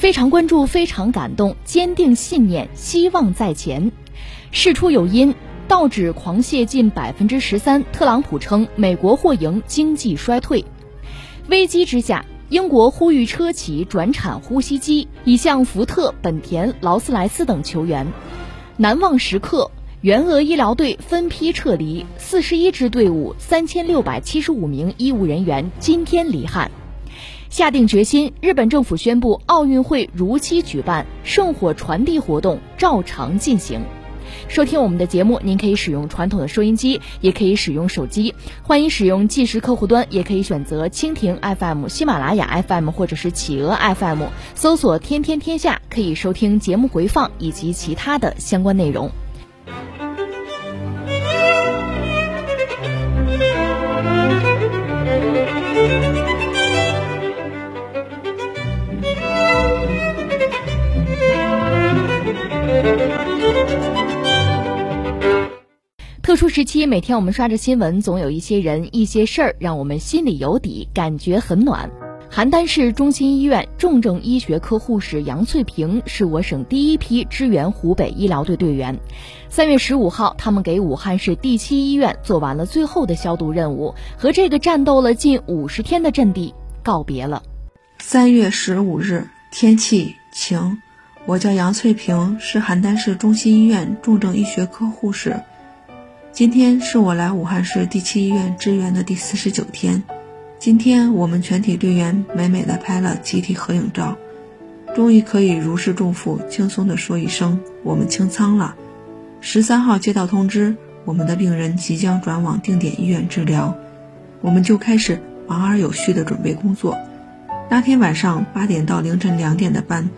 非常关注，非常感动，坚定信念，希望在前。事出有因，道指狂泻近百分之十三，特朗普称美国或迎经济衰退。危机之下。英国呼吁车企转产呼吸机，已向福特、本田、劳斯莱斯等求援。难忘时刻，援俄医疗队分批撤离，四十一支队伍，三千六百七十五名医务人员今天离汉。下定决心，日本政府宣布奥运会如期举办，圣火传递活动照常进行。收听我们的节目，您可以使用传统的收音机，也可以使用手机。欢迎使用即时客户端，也可以选择蜻蜓 FM、喜马拉雅 FM 或者是企鹅 FM，搜索“天天天下”，可以收听节目回放以及其他的相关内容。特殊时期，每天我们刷着新闻，总有一些人、一些事儿让我们心里有底，感觉很暖。邯郸市中心医院重症医学科护士杨翠萍是我省第一批支援湖北医疗队队员。三月十五号，他们给武汉市第七医院做完了最后的消毒任务，和这个战斗了近五十天的阵地告别了。三月十五日，天气晴。我叫杨翠萍，是邯郸市中心医院重症医学科护士。今天是我来武汉市第七医院支援的第四十九天。今天我们全体队员美美的拍了集体合影照，终于可以如释重负，轻松的说一声我们清仓了。十三号接到通知，我们的病人即将转往定点医院治疗，我们就开始忙而有序的准备工作。那天晚上八点到凌晨两点的班，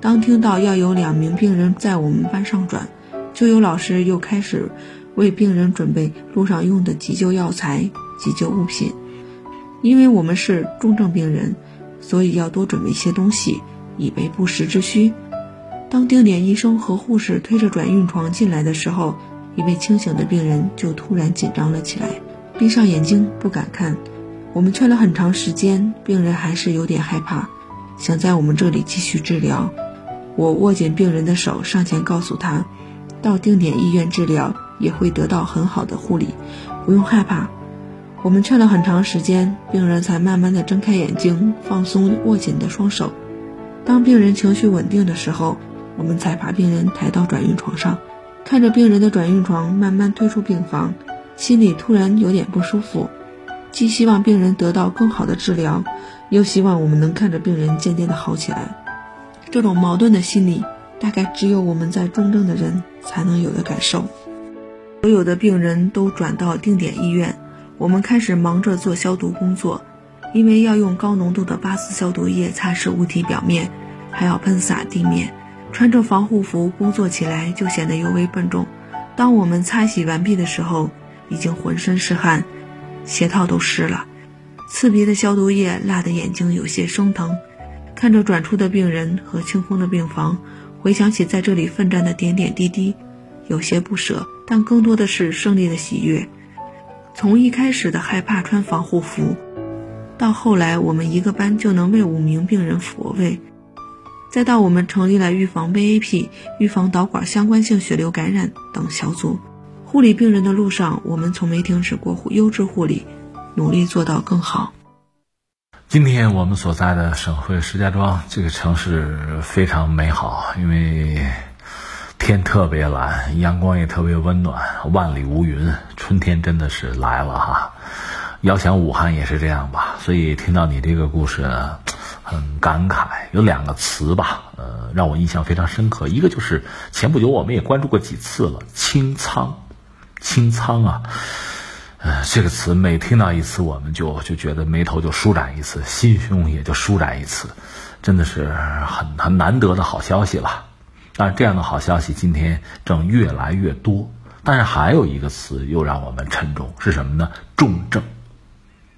当听到要有两名病人在我们班上转，就有老师又开始。为病人准备路上用的急救药材、急救物品，因为我们是重症病人，所以要多准备一些东西，以备不时之需。当定点医生和护士推着转运床进来的时候，一位清醒的病人就突然紧张了起来，闭上眼睛不敢看。我们劝了很长时间，病人还是有点害怕，想在我们这里继续治疗。我握紧病人的手，上前告诉他，到定点医院治疗。也会得到很好的护理，不用害怕。我们劝了很长时间，病人才慢慢的睁开眼睛，放松握紧的双手。当病人情绪稳定的时候，我们才把病人抬到转运床上。看着病人的转运床慢慢推出病房，心里突然有点不舒服。既希望病人得到更好的治疗，又希望我们能看着病人渐渐的好起来。这种矛盾的心理，大概只有我们在重症的人才能有的感受。所有的病人都转到定点医院，我们开始忙着做消毒工作，因为要用高浓度的八四消毒液擦拭物体表面，还要喷洒地面。穿着防护服工作起来就显得尤为笨重。当我们擦洗完毕的时候，已经浑身是汗，鞋套都湿了。刺鼻的消毒液辣得眼睛有些生疼。看着转出的病人和清空的病房，回想起在这里奋战的点点滴滴。有些不舍，但更多的是胜利的喜悦。从一开始的害怕穿防护服，到后来我们一个班就能为五名病人复位，再到我们成立了预防 VAP、预防导管相关性血流感染等小组，护理病人的路上，我们从没停止过优质护理，努力做到更好。今天我们所在的省会石家庄这个城市非常美好，因为。天特别蓝，阳光也特别温暖，万里无云，春天真的是来了哈。遥想武汉也是这样吧，所以听到你这个故事，很感慨。有两个词吧，呃，让我印象非常深刻。一个就是前不久我们也关注过几次了，清仓，清仓啊，呃，这个词每听到一次，我们就就觉得眉头就舒展一次，心胸也就舒展一次。真的是很很难得的好消息了。但这样的好消息今天正越来越多。但是还有一个词又让我们沉重，是什么呢？重症。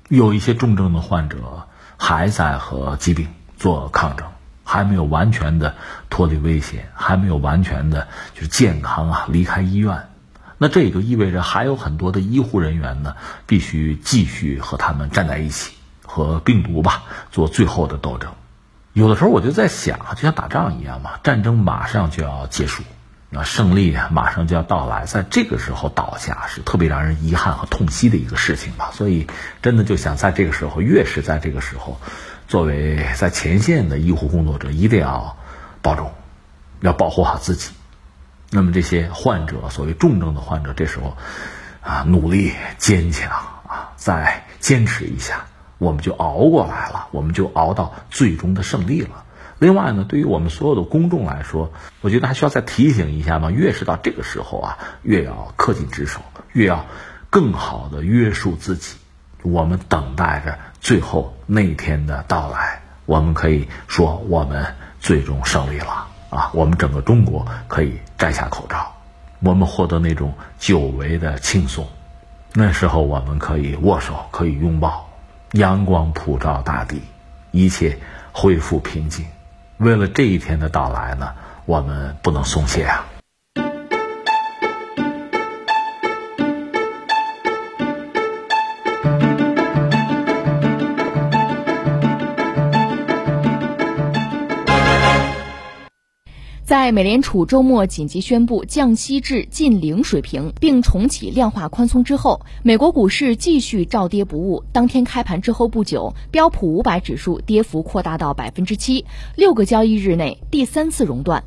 有一些重症的患者还在和疾病做抗争，还没有完全的脱离危险，还没有完全的就是健康啊离开医院。那这也就意味着还有很多的医护人员呢，必须继续和他们站在一起，和病毒吧做最后的斗争。有的时候我就在想，就像打仗一样嘛，战争马上就要结束。那胜利马上就要到来，在这个时候倒下是特别让人遗憾和痛惜的一个事情吧。所以，真的就想在这个时候，越是在这个时候，作为在前线的医护工作者，一定要保重，要保护好自己。那么这些患者，所谓重症的患者，这时候啊，努力坚强啊，再坚持一下，我们就熬过来了，我们就熬到最终的胜利了。另外呢，对于我们所有的公众来说，我觉得还需要再提醒一下嘛。越是到这个时候啊，越要恪尽职守，越要更好的约束自己。我们等待着最后那一天的到来，我们可以说我们最终胜利了啊！我们整个中国可以摘下口罩，我们获得那种久违的轻松。那时候我们可以握手，可以拥抱，阳光普照大地，一切恢复平静。为了这一天的到来呢，我们不能松懈啊！在美联储周末紧急宣布降息至近零水平，并重启量化宽松之后，美国股市继续照跌不误。当天开盘之后不久，标普五百指数跌幅扩大到百分之七，六个交易日内第三次熔断。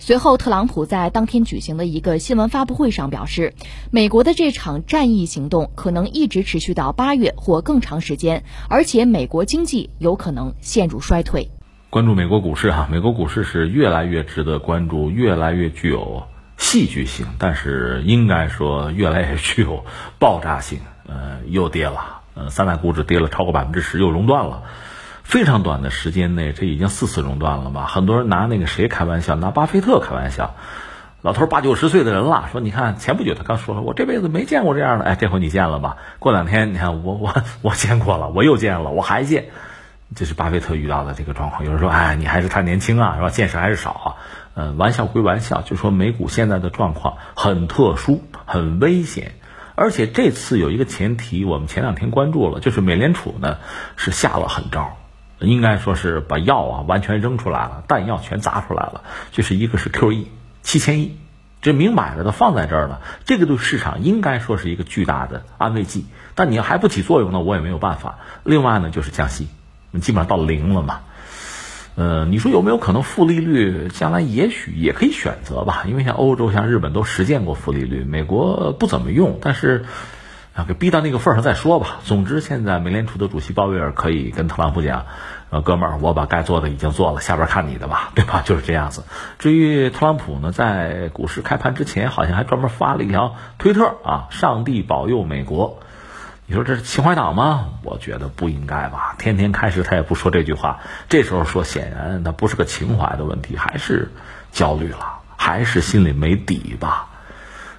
随后，特朗普在当天举行的一个新闻发布会上表示，美国的这场战役行动可能一直持续到八月或更长时间，而且美国经济有可能陷入衰退。关注美国股市哈，美国股市是越来越值得关注，越来越具有戏剧性，但是应该说越来越具有 爆炸性。呃，又跌了，呃，三大股指跌了超过百分之十，又熔断了。非常短的时间内，这已经四次熔断了吧？很多人拿那个谁开玩笑，拿巴菲特开玩笑。老头八九十岁的人了，说你看前不久他刚说了，我这辈子没见过这样的，哎，这回你见了吧？过两天你看我我我见过了，我又见了，我还见。这是巴菲特遇到的这个状况。有人说：“哎，你还是太年轻啊，是吧？见识还是少啊。”嗯，玩笑归玩笑，就说美股现在的状况很特殊、很危险，而且这次有一个前提，我们前两天关注了，就是美联储呢是下了狠招，应该说是把药啊完全扔出来了，弹药全砸出来了，就是一个是 QE 七千亿，这明摆着的放在这儿了，这个对市场应该说是一个巨大的安慰剂，但你要还不起作用呢，我也没有办法。另外呢，就是降息。基本上到零了嘛，呃，你说有没有可能负利率？将来也许也可以选择吧，因为像欧洲、像日本都实践过负利率，美国不怎么用，但是啊，给逼到那个份上再说吧。总之，现在美联储的主席鲍威尔可以跟特朗普讲：“呃，哥们儿，我把该做的已经做了，下边看你的吧，对吧？” 就是这样子。至于特朗普呢，在股市开盘之前，好像还专门发了一条推特啊：“上帝保佑美国。”你说这是情怀党吗？我觉得不应该吧。天天开始他也不说这句话，这时候说，显然他不是个情怀的问题，还是焦虑了，还是心里没底吧。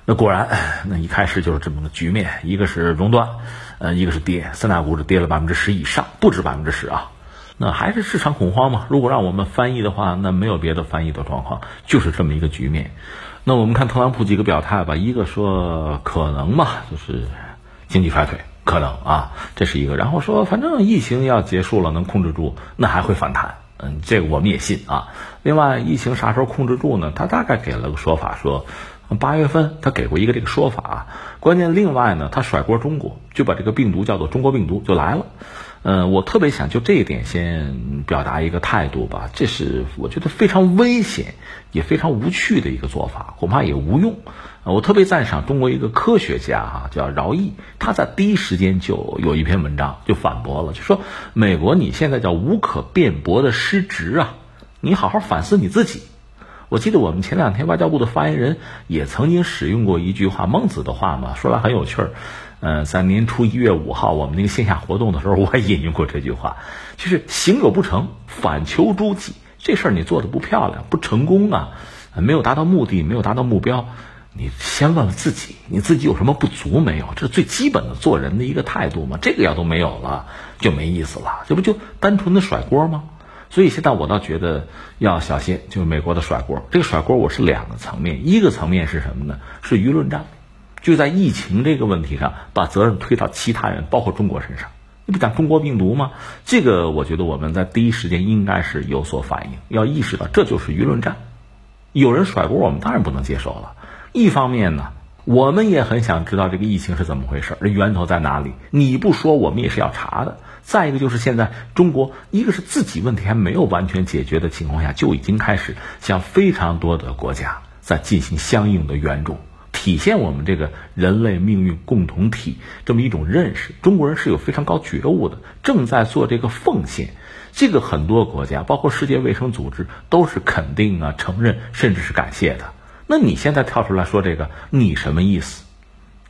那果然，那一开始就是这么个局面，一个是熔断，呃，一个是跌，三大股指跌了百分之十以上，不止百分之十啊。那还是市场恐慌嘛？如果让我们翻译的话，那没有别的翻译的状况，就是这么一个局面。那我们看特朗普几个表态吧，一个说可能嘛，就是经济衰退。可能啊，这是一个。然后说，反正疫情要结束了，能控制住，那还会反弹。嗯，这个我们也信啊。另外，疫情啥时候控制住呢？他大概给了个说法，说八月份，他给过一个这个说法。关键，另外呢，他甩锅中国，就把这个病毒叫做中国病毒就来了。嗯，我特别想就这一点先表达一个态度吧，这是我觉得非常危险也非常无趣的一个做法，恐怕也无用。我特别赞赏中国一个科学家哈，叫饶毅，他在第一时间就有一篇文章就反驳了，就说美国你现在叫无可辩驳的失职啊，你好好反思你自己。我记得我们前两天外交部的发言人也曾经使用过一句话，孟子的话嘛，说来很有趣儿。呃，在年初一月五号我们那个线下活动的时候，我也引用过这句话，就是行有不成，反求诸己。这事儿你做的不漂亮，不成功啊，没有达到目的，没有达到目标，你先问问自己，你自己有什么不足没有？这是最基本的做人的一个态度嘛。这个要都没有了，就没意思了，这不就单纯的甩锅吗？所以现在我倒觉得要小心，就是美国的甩锅。这个甩锅我是两个层面，一个层面是什么呢？是舆论战，就在疫情这个问题上，把责任推到其他人，包括中国身上。你不讲中国病毒吗？这个我觉得我们在第一时间应该是有所反应，要意识到这就是舆论战。有人甩锅，我们当然不能接受了。一方面呢，我们也很想知道这个疫情是怎么回事，这源头在哪里？你不说，我们也是要查的。再一个就是现在中国，一个是自己问题还没有完全解决的情况下，就已经开始向非常多的国家在进行相应的援助，体现我们这个人类命运共同体这么一种认识。中国人是有非常高觉悟的，正在做这个奉献。这个很多国家，包括世界卫生组织，都是肯定啊、承认，甚至是感谢的。那你现在跳出来说这个，你什么意思？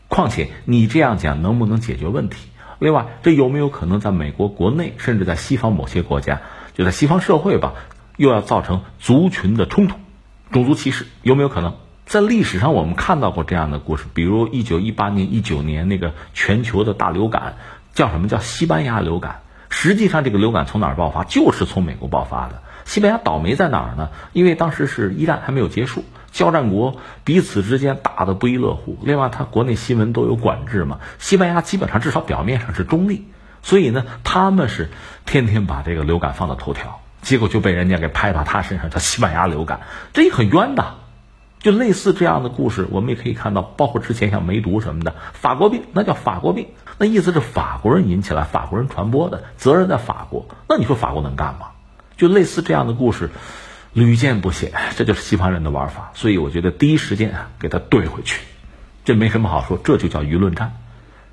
况且你这样讲能不能解决问题？另外，这有没有可能在美国国内，甚至在西方某些国家，就在西方社会吧，又要造成族群的冲突、种族歧视？有没有可能？在历史上，我们看到过这样的故事，比如一九一八年、一九年那个全球的大流感，叫什么叫西班牙流感？实际上，这个流感从哪儿爆发？就是从美国爆发的。西班牙倒霉在哪儿呢？因为当时是一战还没有结束。交战国彼此之间打得不亦乐乎，另外他国内新闻都有管制嘛。西班牙基本上至少表面上是中立，所以呢，他们是天天把这个流感放到头条，结果就被人家给拍到他身上，叫西班牙流感，这也很冤的。就类似这样的故事，我们也可以看到，包括之前像梅毒什么的，法国病那叫法国病，那意思是法国人引起来，法国人传播的，责任在法国。那你说法国能干吗？就类似这样的故事。屡见不鲜，这就是西方人的玩法，所以我觉得第一时间啊给他怼回去，这没什么好说，这就叫舆论战，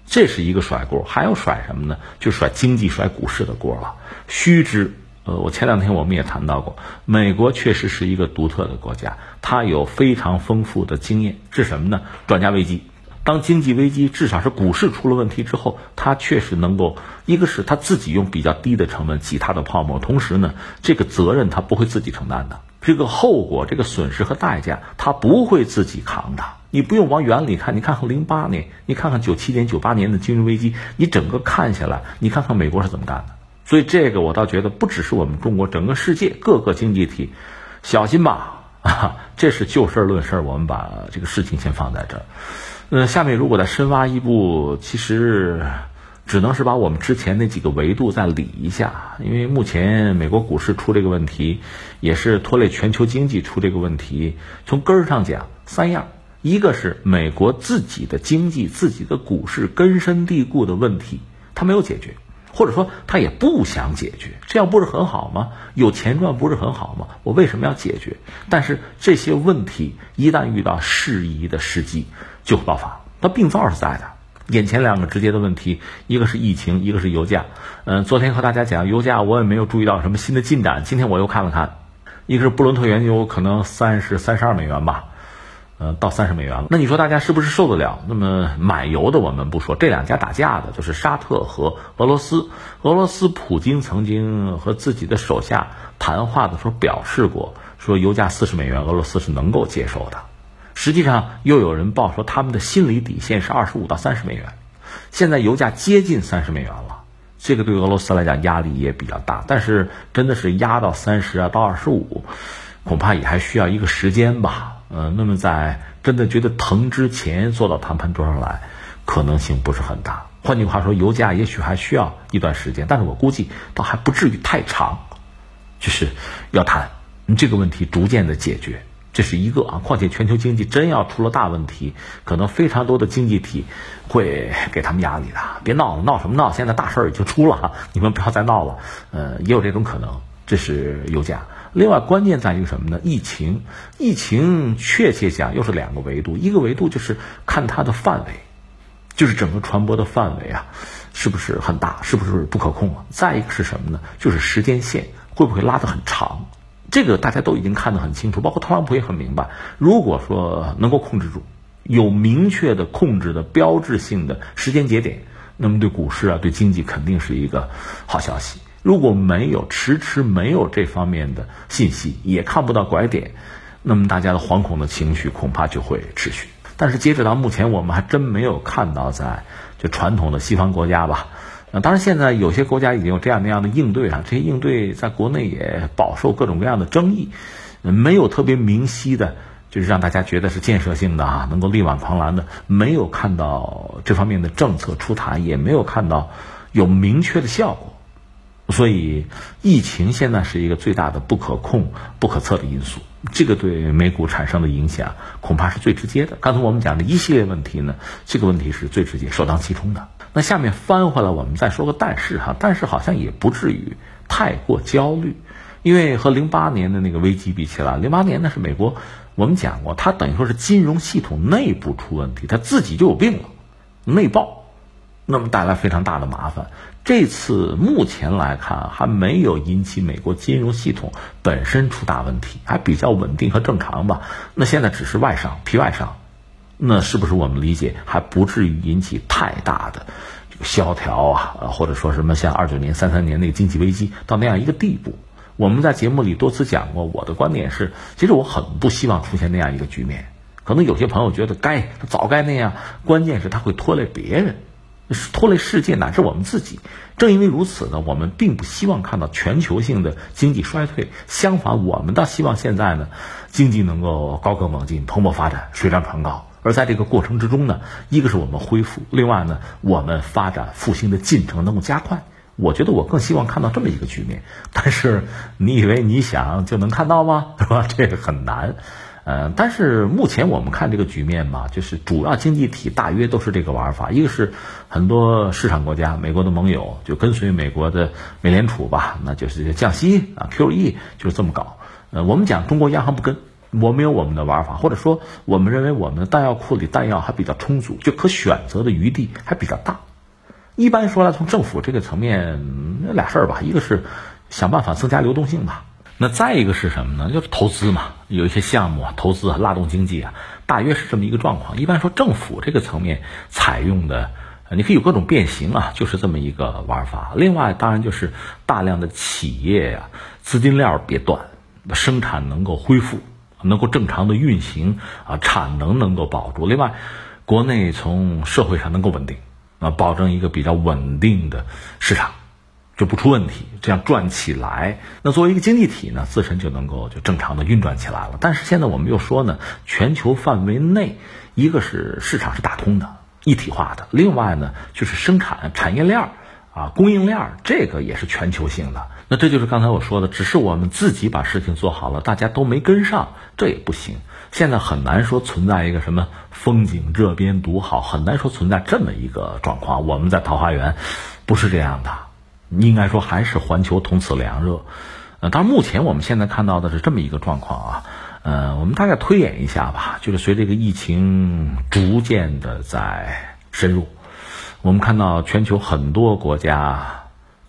这是一个甩锅，还要甩什么呢？就甩经济、甩股市的锅了。须知，呃，我前两天我们也谈到过，美国确实是一个独特的国家，它有非常丰富的经验，是什么呢？转嫁危机。当经济危机至少是股市出了问题之后，它确实能够，一个是他自己用比较低的成本挤它的泡沫，同时呢，这个责任他不会自己承担的，这个后果、这个损失和代价他不会自己扛的。你不用往远里看，你看看零八年，你看看九七年、九八年的金融危机，你整个看下来，你看看美国是怎么干的。所以这个我倒觉得不只是我们中国，整个世界各个经济体，小心吧，啊，这是就事论事，我们把这个事情先放在这儿。呃，下面如果再深挖一步，其实只能是把我们之前那几个维度再理一下，因为目前美国股市出这个问题，也是拖累全球经济出这个问题。从根儿上讲，三样，一个是美国自己的经济、自己的股市根深蒂固的问题，它没有解决，或者说它也不想解决，这样不是很好吗？有钱赚不是很好吗？我为什么要解决？但是这些问题一旦遇到适宜的时机。就会爆发，那病灶是在的。眼前两个直接的问题，一个是疫情，一个是油价。嗯，昨天和大家讲油价，我也没有注意到什么新的进展。今天我又看了看，一个是布伦特原油可能三十三十二美元吧，呃，到三十美元了。那你说大家是不是受得了？那么买油的我们不说，这两家打架的就是沙特和俄罗斯。俄罗斯普京曾经和自己的手下谈话的时候表示过，说油价四十美元，俄罗斯是能够接受的。实际上，又有人报说他们的心理底线是二十五到三十美元。现在油价接近三十美元了，这个对俄罗斯来讲压力也比较大。但是，真的是压到三十啊，到二十五，恐怕也还需要一个时间吧。嗯，那么在真的觉得疼之前坐到谈判桌上来，可能性不是很大。换句话说，油价也许还需要一段时间，但是我估计倒还不至于太长，就是要谈这个问题逐渐的解决。这是一个啊，况且全球经济真要出了大问题，可能非常多的经济体会给他们压力的。别闹了，闹什么闹？现在大事儿已经出了哈，你们不要再闹了。呃，也有这种可能。这是油价。另外，关键在于什么呢？疫情，疫情确切讲又是两个维度，一个维度就是看它的范围，就是整个传播的范围啊，是不是很大，是不是不可控啊？再一个是什么呢？就是时间线会不会拉得很长？这个大家都已经看得很清楚，包括特朗普也很明白。如果说能够控制住，有明确的控制的标志性的时间节点，那么对股市啊，对经济肯定是一个好消息。如果没有迟迟没有这方面的信息，也看不到拐点，那么大家的惶恐的情绪恐怕就会持续。但是截止到目前，我们还真没有看到在就传统的西方国家吧。那当然，现在有些国家已经有这样那样的应对啊，这些应对在国内也饱受各种各样的争议，没有特别明晰的，就是让大家觉得是建设性的啊，能够力挽狂澜的，没有看到这方面的政策出台，也没有看到有明确的效果。所以，疫情现在是一个最大的不可控、不可测的因素，这个对美股产生的影响恐怕是最直接的。刚才我们讲的一系列问题呢，这个问题是最直接、首当其冲的。那下面翻回来，我们再说个但是哈，但是好像也不至于太过焦虑，因为和零八年的那个危机比起来，零八年那是美国，我们讲过，它等于说是金融系统内部出问题，它自己就有病了，内爆，那么带来非常大的麻烦。这次目前来看还没有引起美国金融系统本身出大问题，还比较稳定和正常吧。那现在只是外伤，皮外伤，那是不是我们理解还不至于引起太大的这个萧条啊？或者说什么像二九年、三三年那个经济危机到那样一个地步？我们在节目里多次讲过，我的观点是，其实我很不希望出现那样一个局面。可能有些朋友觉得该早该那样，关键是他会拖累别人。拖累世界乃至我们自己，正因为如此呢，我们并不希望看到全球性的经济衰退。相反，我们倒希望现在呢，经济能够高歌猛进、蓬勃发展、水涨船高。而在这个过程之中呢，一个是我们恢复，另外呢，我们发展复兴的进程能够加快。我觉得我更希望看到这么一个局面。但是，你以为你想就能看到吗？是吧？这个很难。呃，但是目前我们看这个局面嘛，就是主要经济体大约都是这个玩法。一个是很多市场国家，美国的盟友就跟随美国的美联储吧，那就是降息啊，QE 就是这么搞。呃，我们讲中国央行不跟，我们有我们的玩法，或者说我们认为我们的弹药库里弹药还比较充足，就可选择的余地还比较大。一般说来，从政府这个层面，那俩事儿吧，一个是想办法增加流动性吧。那再一个是什么呢？就是投资嘛，有一些项目啊，投资啊，拉动经济啊，大约是这么一个状况。一般说政府这个层面采用的，你可以有各种变形啊，就是这么一个玩法。另外，当然就是大量的企业呀，资金链别断，生产能够恢复，能够正常的运行啊，产能能够保住。另外，国内从社会上能够稳定啊，保证一个比较稳定的市场。就不出问题，这样转起来，那作为一个经济体呢，自身就能够就正常的运转起来了。但是现在我们又说呢，全球范围内，一个是市场是打通的、一体化的，另外呢就是生产产业链儿啊、供应链儿，这个也是全球性的。那这就是刚才我说的，只是我们自己把事情做好了，大家都没跟上，这也不行。现在很难说存在一个什么风景这边独好，很难说存在这么一个状况。我们在桃花源不是这样的。应该说还是环球同此凉热，呃，但是目前我们现在看到的是这么一个状况啊，呃，我们大概推演一下吧，就是随着这个疫情逐渐的在深入，我们看到全球很多国家，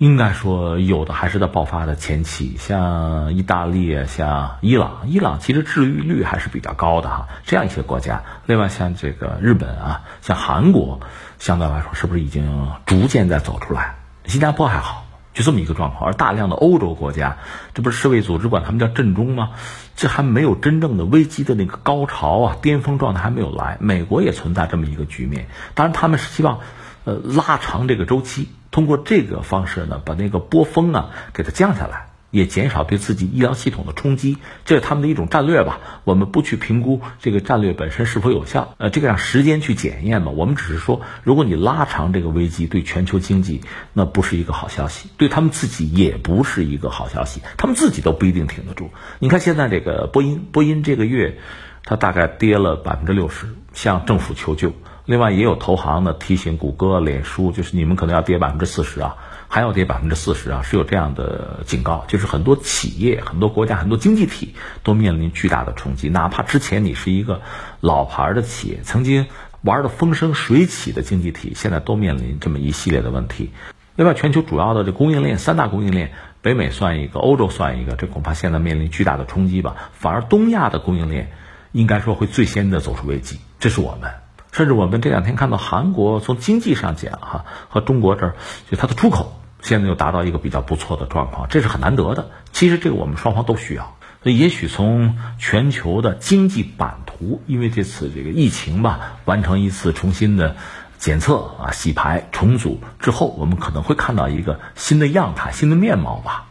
应该说有的还是在爆发的前期，像意大利、像伊朗，伊朗其实治愈率还是比较高的哈，这样一些国家，另外像这个日本啊，像韩国，相对来说是不是已经逐渐在走出来？新加坡还好，就这么一个状况，而大量的欧洲国家，这不是世卫组织管他们叫震中吗？这还没有真正的危机的那个高潮啊，巅峰状态还没有来。美国也存在这么一个局面，当然他们是希望，呃，拉长这个周期，通过这个方式呢，把那个波峰啊给它降下来。也减少对自己医疗系统的冲击，这是他们的一种战略吧。我们不去评估这个战略本身是否有效，呃，这个让时间去检验嘛。我们只是说，如果你拉长这个危机，对全球经济那不是一个好消息，对他们自己也不是一个好消息，他们自己都不一定挺得住。你看现在这个波音，波音这个月它大概跌了百分之六十，向政府求救。另外也有投行呢提醒谷歌、脸书，就是你们可能要跌百分之四十啊。还要跌百分之四十啊，是有这样的警告，就是很多企业、很多国家、很多经济体都面临巨大的冲击。哪怕之前你是一个老牌的企业，曾经玩的风生水起的经济体，现在都面临这么一系列的问题。另外，全球主要的这供应链三大供应链，北美算一个，欧洲算一个，这恐怕现在面临巨大的冲击吧。反而东亚的供应链应该说会最先的走出危机。这是我们，甚至我们这两天看到韩国从经济上讲哈，和中国这儿就它的出口现在又达到一个比较不错的状况，这是很难得的。其实这个我们双方都需要。所以也许从全球的经济版图，因为这次这个疫情吧，完成一次重新的检测啊、洗牌、重组之后，我们可能会看到一个新的样态、新的面貌吧。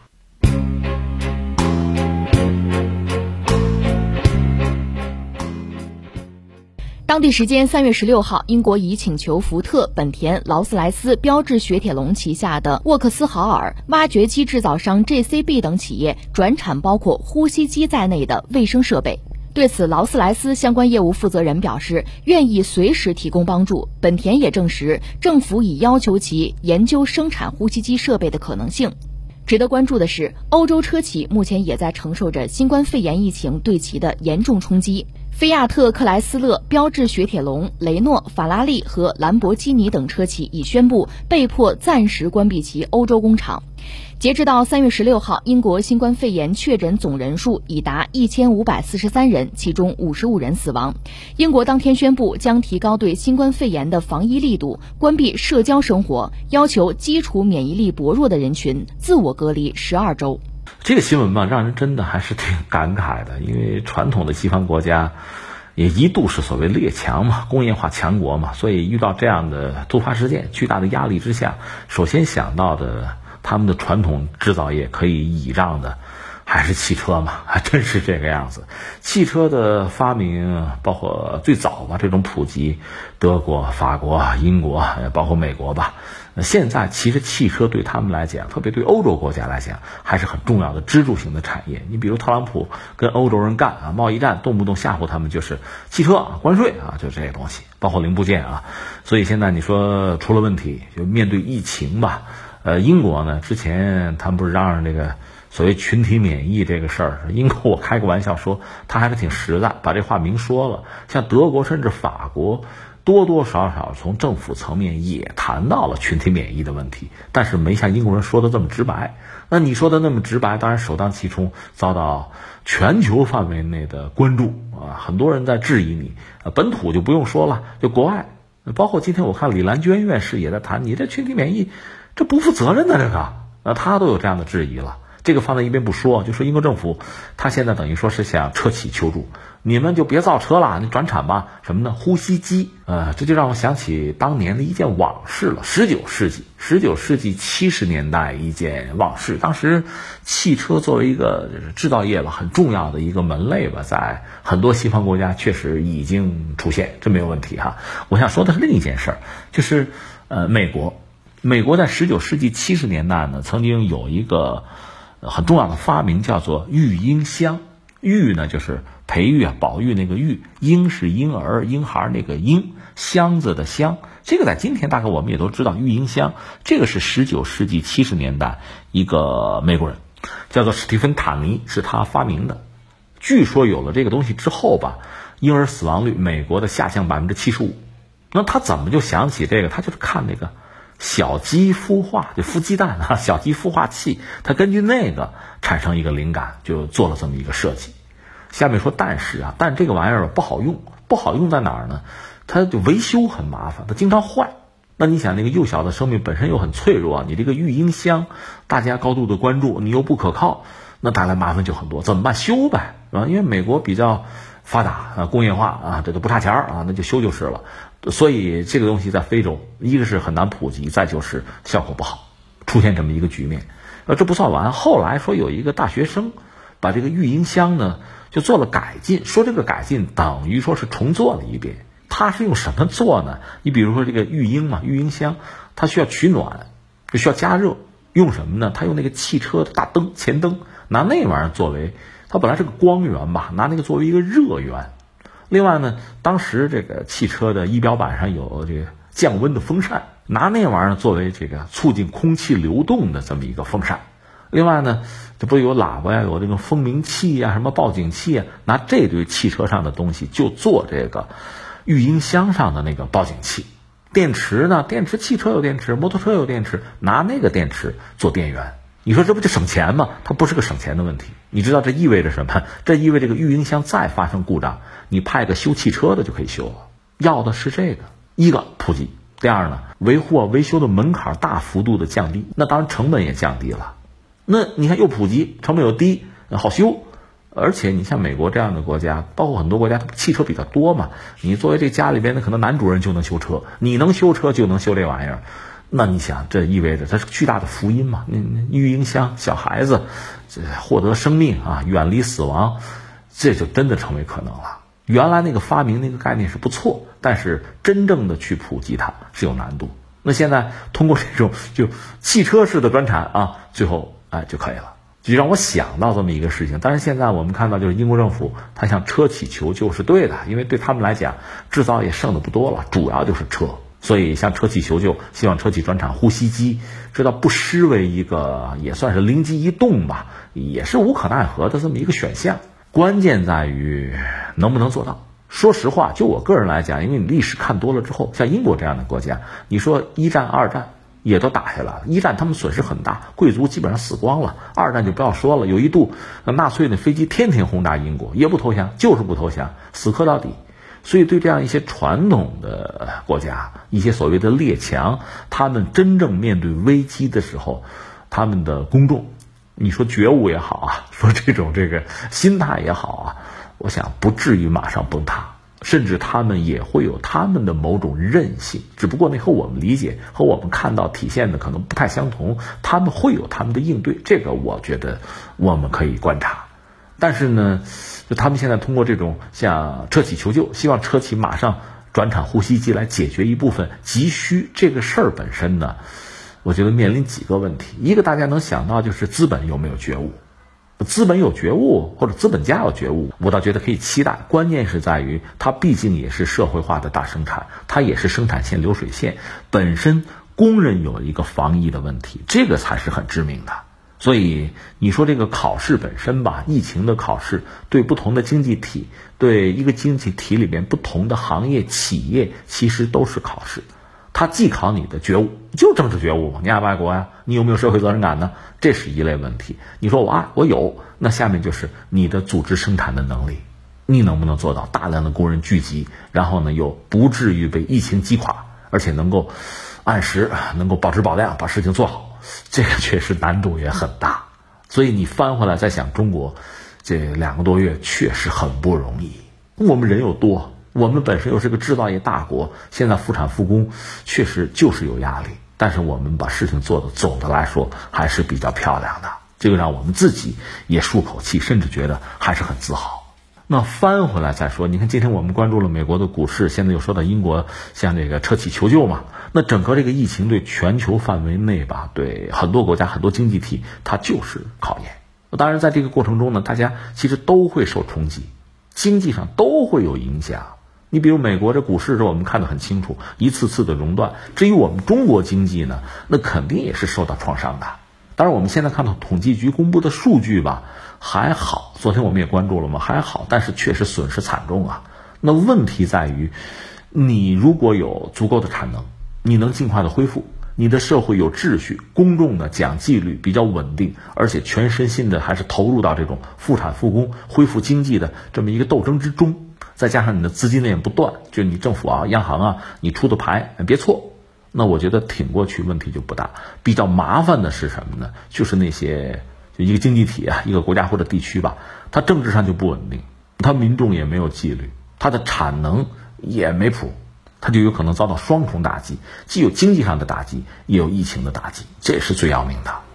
当地时间三月十六号，英国已请求福特、本田、劳斯莱斯、标致雪铁龙旗下的沃克斯豪尔、挖掘机制造商 JCB 等企业转产包括呼吸机在内的卫生设备。对此，劳斯莱斯相关业务负责人表示，愿意随时提供帮助。本田也证实，政府已要求其研究生产呼吸机设备的可能性。值得关注的是，欧洲车企目前也在承受着新冠肺炎疫情对其的严重冲击。菲亚特克莱斯勒、标致雪铁龙、雷诺、法拉利和兰博基尼等车企已宣布被迫暂时关闭其欧洲工厂。截至到三月十六号，英国新冠肺炎确诊总人数已达一千五百四十三人，其中五十五人死亡。英国当天宣布将提高对新冠肺炎的防疫力度，关闭社交生活，要求基础免疫力薄弱的人群自我隔离十二周。这个新闻吧，让人真的还是挺 感慨的，因为传统的西方国家也一度是所谓列强嘛，工业化强国嘛，所以遇到这样的突发事件、巨大的压力之下，首先想到的他们的传统制造业可以倚仗的。还是汽车嘛，还真是这个样子。汽车的发明，包括最早吧这种普及，德国、法国、英国，包括美国吧。现在其实汽车对他们来讲，特别对欧洲国家来讲，还是很重要的支柱型的产业。你比如特朗普跟欧洲人干啊，贸易战动不动吓唬他们就是汽车啊关税啊，就这些东西，包括零部件啊。所以现在你说出了问题，就面对疫情吧。呃，英国呢，之前他们不是嚷嚷这个。所谓群体免疫这个事儿，英国我开个玩笑说，他还是挺实在，把这话明说了。像德国甚至法国，多多少少从政府层面也谈到了群体免疫的问题，但是没像英国人说的这么直白。那你说的那么直白，当然首当其冲遭到全球范围内的关注啊，很多人在质疑你。本土就不用说了，就国外，包括今天我看李兰娟院士也在谈，你这群体免疫，这不负责任的这个，那他都有这样的质疑了。这个放在一边不说，就说英国政府，他现在等于说是向车企求助，你们就别造车了，你转产吧。什么呢？呼吸机，呃，这就让我想起当年的一件往事了。十九世纪，十九世纪七十年代一件往事。当时，汽车作为一个制造业吧，很重要的一个门类吧，在很多西方国家确实已经出现，这没有问题哈。我想说的是另一件事儿，就是呃，美国，美国在十九世纪七十年代呢，曾经有一个。很重要的发明叫做育婴箱，育呢就是培育啊、保育那个育，婴是婴儿、婴孩那个婴，箱子的箱。这个在今天大概我们也都知道，育婴箱这个是十九世纪七十年代一个美国人，叫做史蒂芬塔尼，是他发明的。据说有了这个东西之后吧，婴儿死亡率美国的下降百分之七十五。那他怎么就想起这个？他就是看那个。小鸡孵化就孵鸡蛋啊，小鸡孵化器，他根据那个产生一个灵感，就做了这么一个设计。下面说，但是啊，但这个玩意儿不好用，不好用在哪儿呢？它就维修很麻烦，它经常坏。那你想，那个幼小的生命本身又很脆弱，你这个育婴箱，大家高度的关注，你又不可靠，那带来麻烦就很多。怎么办？修呗，是吧？因为美国比较发达啊，工业化啊，这都不差钱儿啊，那就修就是了。所以这个东西在非洲，一个是很难普及，再就是效果不好，出现这么一个局面。呃，这不算完，后来说有一个大学生把这个育婴箱呢就做了改进，说这个改进等于说是重做了一遍。它是用什么做呢？你比如说这个育婴嘛，育婴箱它需要取暖，就需要加热，用什么呢？它用那个汽车的大灯前灯，拿那玩意儿作为，它本来是个光源吧，拿那个作为一个热源。另外呢，当时这个汽车的仪表板上有这个降温的风扇，拿那玩意儿作为这个促进空气流动的这么一个风扇。另外呢，这不是有喇叭呀，有这个蜂鸣器呀，什么报警器啊，拿这堆汽车上的东西就做这个育婴箱上的那个报警器。电池呢，电池汽车有电池，摩托车有电池，拿那个电池做电源。你说这不就省钱吗？它不是个省钱的问题。你知道这意味着什么？这意味着这个育婴箱再发生故障，你派个修汽车的就可以修了。要的是这个，一个普及，第二呢，维护啊维修的门槛大幅度的降低，那当然成本也降低了。那你看又普及，成本又低，好修。而且你像美国这样的国家，包括很多国家，汽车比较多嘛。你作为这家里边的可能男主人就能修车，你能修车就能修这玩意儿。那你想，这意味着它是巨大的福音嘛？那育婴箱，小孩子这获得生命啊，远离死亡，这就真的成为可能了。原来那个发明那个概念是不错，但是真正的去普及它是有难度。那现在通过这种就汽车式的专产啊，最后哎就可以了。就让我想到这么一个事情，但是现在我们看到，就是英国政府他向车企求救是对的，因为对他们来讲，制造业剩的不多了，主要就是车，所以向车企求救，希望车企转产呼吸机，这倒不失为一个也算是灵机一动吧，也是无可奈何的这么一个选项。关键在于能不能做到。说实话，就我个人来讲，因为你历史看多了之后，像英国这样的国家，你说一战、二战。也都打下来了，一战他们损失很大，贵族基本上死光了。二战就不要说了，有一度纳粹那飞机天天轰炸英国，也不投降，就是不投降，死磕到底。所以对这样一些传统的国家，一些所谓的列强，他们真正面对危机的时候，他们的公众，你说觉悟也好啊，说这种这个心态也好啊，我想不至于马上崩塌。甚至他们也会有他们的某种韧性，只不过那和我们理解和我们看到体现的可能不太相同。他们会有他们的应对，这个我觉得我们可以观察。但是呢，就他们现在通过这种向车企求救，希望车企马上转产呼吸机来解决一部分急需。这个事儿本身呢，我觉得面临几个问题。一个大家能想到就是资本有没有觉悟。资本有觉悟，或者资本家有觉悟，我倒觉得可以期待。关键是在于，它毕竟也是社会化的大生产，它也是生产线流水线，本身工人有一个防疫的问题，这个才是很致命的。所以你说这个考试本身吧，疫情的考试对不同的经济体，对一个经济体里边不同的行业企业，其实都是考试。它既考你的觉悟，就政治觉悟嘛，你爱不爱国呀？你有没有社会责任感呢？这是一类问题。你说我爱，我有，那下面就是你的组织生产的能力，你能不能做到大量的工人聚集，然后呢又不至于被疫情击垮，而且能够按时能够保质保量把事情做好，这个确实难度也很大。所以你翻回来再想，中国这两个多月确实很不容易，我们人又多。我们本身又是个制造业大国，现在复产复工确实就是有压力，但是我们把事情做的总的来说还是比较漂亮的，这个让我们自己也舒口气，甚至觉得还是很自豪。那翻回来再说，你看今天我们关注了美国的股市，现在又说到英国向这个车企求救嘛，那整个这个疫情对全球范围内吧，对很多国家很多经济体它就是考验。当然在这个过程中呢，大家其实都会受冲击，经济上都会有影响。你比如美国这股市，这我们看得很清楚，一次次的熔断。至于我们中国经济呢，那肯定也是受到创伤的。当然，我们现在看到统计局公布的数据吧，还好。昨天我们也关注了嘛，还好，但是确实损失惨重啊。那问题在于，你如果有足够的产能，你能尽快的恢复，你的社会有秩序，公众呢讲纪律，比较稳定，而且全身心的还是投入到这种复产复工、恢复经济的这么一个斗争之中。再加上你的资金链不断，就你政府啊、央行啊，你出的牌别错，那我觉得挺过去问题就不大。比较麻烦的是什么呢？就是那些就一个经济体啊、一个国家或者地区吧，它政治上就不稳定，它民众也没有纪律，它的产能也没谱，它就有可能遭到双重打击，既有经济上的打击，也有疫情的打击，这是最要命的。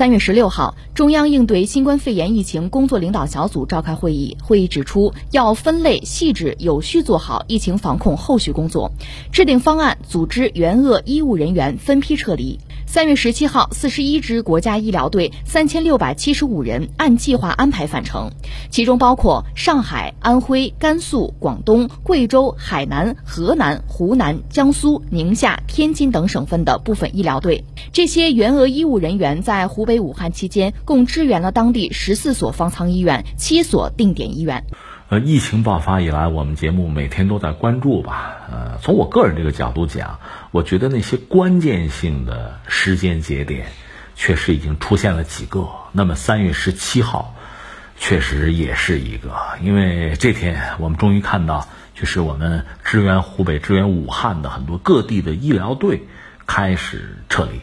三月十六号，中央应对新冠肺炎疫情工作领导小组召开会议。会议指出，要分类细致、有序做好疫情防控后续工作，制定方案，组织援鄂医务人员分批撤离。三月十七号，四十一支国家医疗队，三千六百七十五人按计划安排返程，其中包括上海、安徽、甘肃、广东、贵州、海南、河南、湖南、江苏、宁夏、天津等省份的部分医疗队。这些援鄂医务人员在湖北武汉期间，共支援了当地十四所方舱医院、七所定点医院。呃，疫情爆发以来，我们节目每天都在关注吧。呃，从我个人这个角度讲。我觉得那些关键性的时间节点，确实已经出现了几个。那么三月十七号，确实也是一个，因为这天我们终于看到，就是我们支援湖北、支援武汉的很多各地的医疗队开始撤离。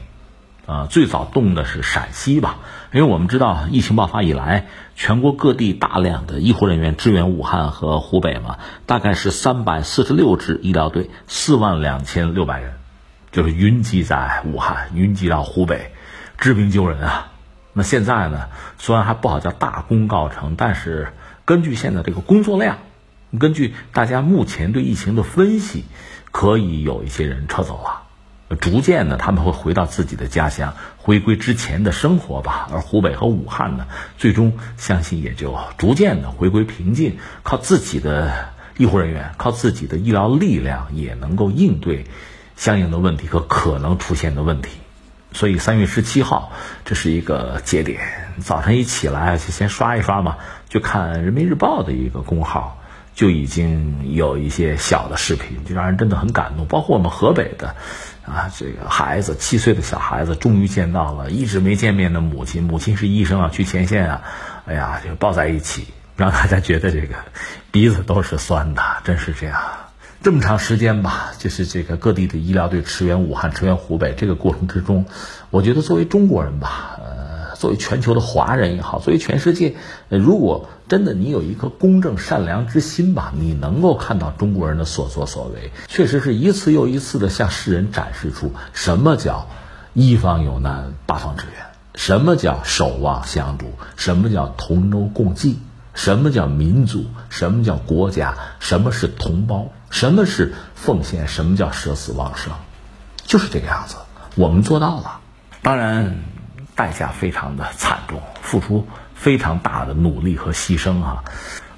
啊，最早动的是陕西吧，因为我们知道疫情爆发以来，全国各地大量的医护人员支援武汉和湖北嘛，大概是三百四十六支医疗队，四万两千六百人，就是云集在武汉，云集到湖北，治病救人啊。那现在呢，虽然还不好叫大功告成，但是根据现在这个工作量，根据大家目前对疫情的分析，可以有一些人撤走了。逐渐的，他们会回到自己的家乡，回归之前的生活吧。而湖北和武汉呢，最终相信也就逐渐的回归平静，靠自己的医护人员，靠自己的医疗力量，也能够应对相应的问题和可能出现的问题。所以三月十七号，这是一个节点。早晨一起来就先刷一刷嘛，就看人民日报的一个公号。就已经有一些小的视频，就让人真的很感动。包括我们河北的，啊，这个孩子七岁的小孩子，终于见到了一直没见面的母亲，母亲是医生啊，去前线啊，哎呀，就抱在一起，让大家觉得这个鼻子都是酸的，真是这样。这么长时间吧，就是这个各地的医疗队驰援武汉、驰援湖北，这个过程之中，我觉得作为中国人吧，呃，作为全球的华人也好，作为全世界，呃如果真的，你有一颗公正善良之心吧？你能够看到中国人的所作所为，确实是一次又一次的向世人展示出什么叫一方有难八方支援，什么叫守望相助，什么叫同舟共济，什么叫民族，什么叫国家，什么是同胞，什么是奉献，什么叫舍死忘生，就是这个样子。我们做到了，当然代价非常的惨重，付出。非常大的努力和牺牲啊！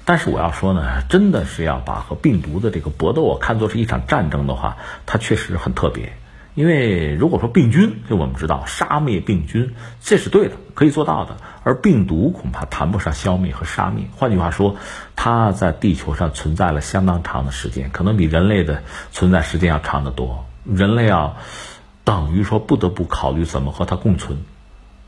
但是我要说呢，真的是要把和病毒的这个搏斗啊看作是一场战争的话，它确实很特别。因为如果说病菌，就我们知道杀灭病菌这是对的，可以做到的，而病毒恐怕谈不上消灭和杀灭。换句话说，它在地球上存在了相当长的时间，可能比人类的存在时间要长得多。人类要等于说不得不考虑怎么和它共存。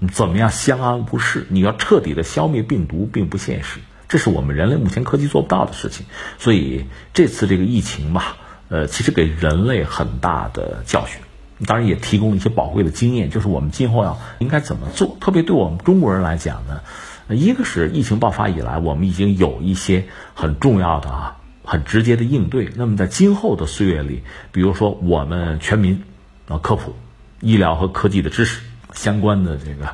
怎么样相安无事？你要彻底的消灭病毒，并不现实，这是我们人类目前科技做不到的事情。所以这次这个疫情吧，呃，其实给人类很大的教训，当然也提供了一些宝贵的经验，就是我们今后要应该怎么做。特别对我们中国人来讲呢，一个是疫情爆发以来，我们已经有一些很重要的啊、很直接的应对。那么在今后的岁月里，比如说我们全民啊科普医疗和科技的知识。相关的这个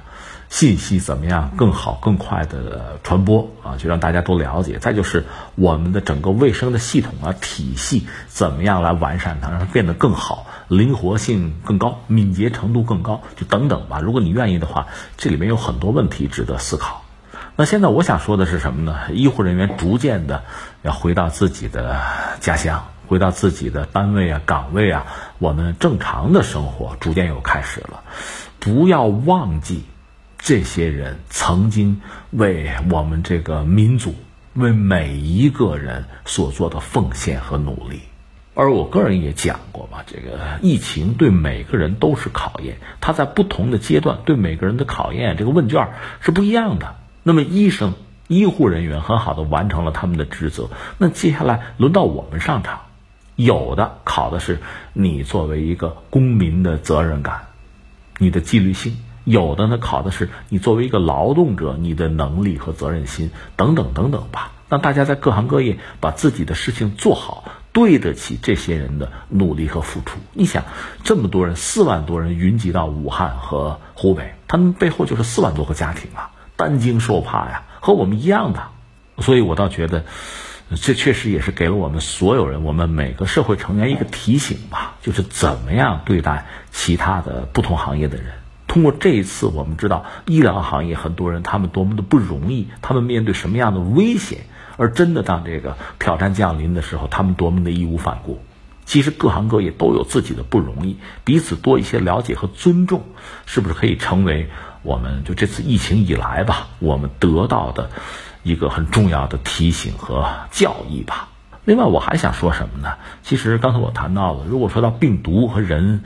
信息怎么样更好、更快的传播啊？就让大家都了解。再就是我们的整个卫生的系统啊、体系怎么样来完善它，让它变得更好、灵活性更高、敏捷程度更高，就等等吧。如果你愿意的话，这里面有很多问题值得思考。那现在我想说的是什么呢？医护人员逐渐的要回到自己的家乡，回到自己的单位啊、岗位啊，我们正常的生活逐渐又开始了。不要忘记，这些人曾经为我们这个民族、为每一个人所做的奉献和努力。而我个人也讲过吧，这个疫情对每个人都是考验，它在不同的阶段对每个人的考验，这个问卷是不一样的。那么，医生、医护人员很好的完成了他们的职责，那接下来轮到我们上场，有的考的是你作为一个公民的责任感。你的纪律性，有的呢考的是你作为一个劳动者，你的能力和责任心等等等等吧。让大家在各行各业把自己的事情做好，对得起这些人的努力和付出。你想，这么多人，四万多人云集到武汉和湖北，他们背后就是四万多个家庭啊，担惊受怕呀，和我们一样的。所以我倒觉得，这确实也是给了我们所有人，我们每个社会成员一个提醒吧，就是怎么样对待其他的不同行业的人。通过这一次，我们知道医疗行业很多人他们多么的不容易，他们面对什么样的危险，而真的当这个挑战降临的时候，他们多么的义无反顾。其实各行各业都有自己的不容易，彼此多一些了解和尊重，是不是可以成为我们就这次疫情以来吧，我们得到的一个很重要的提醒和教义吧？另外，我还想说什么呢？其实刚才我谈到了，如果说到病毒和人，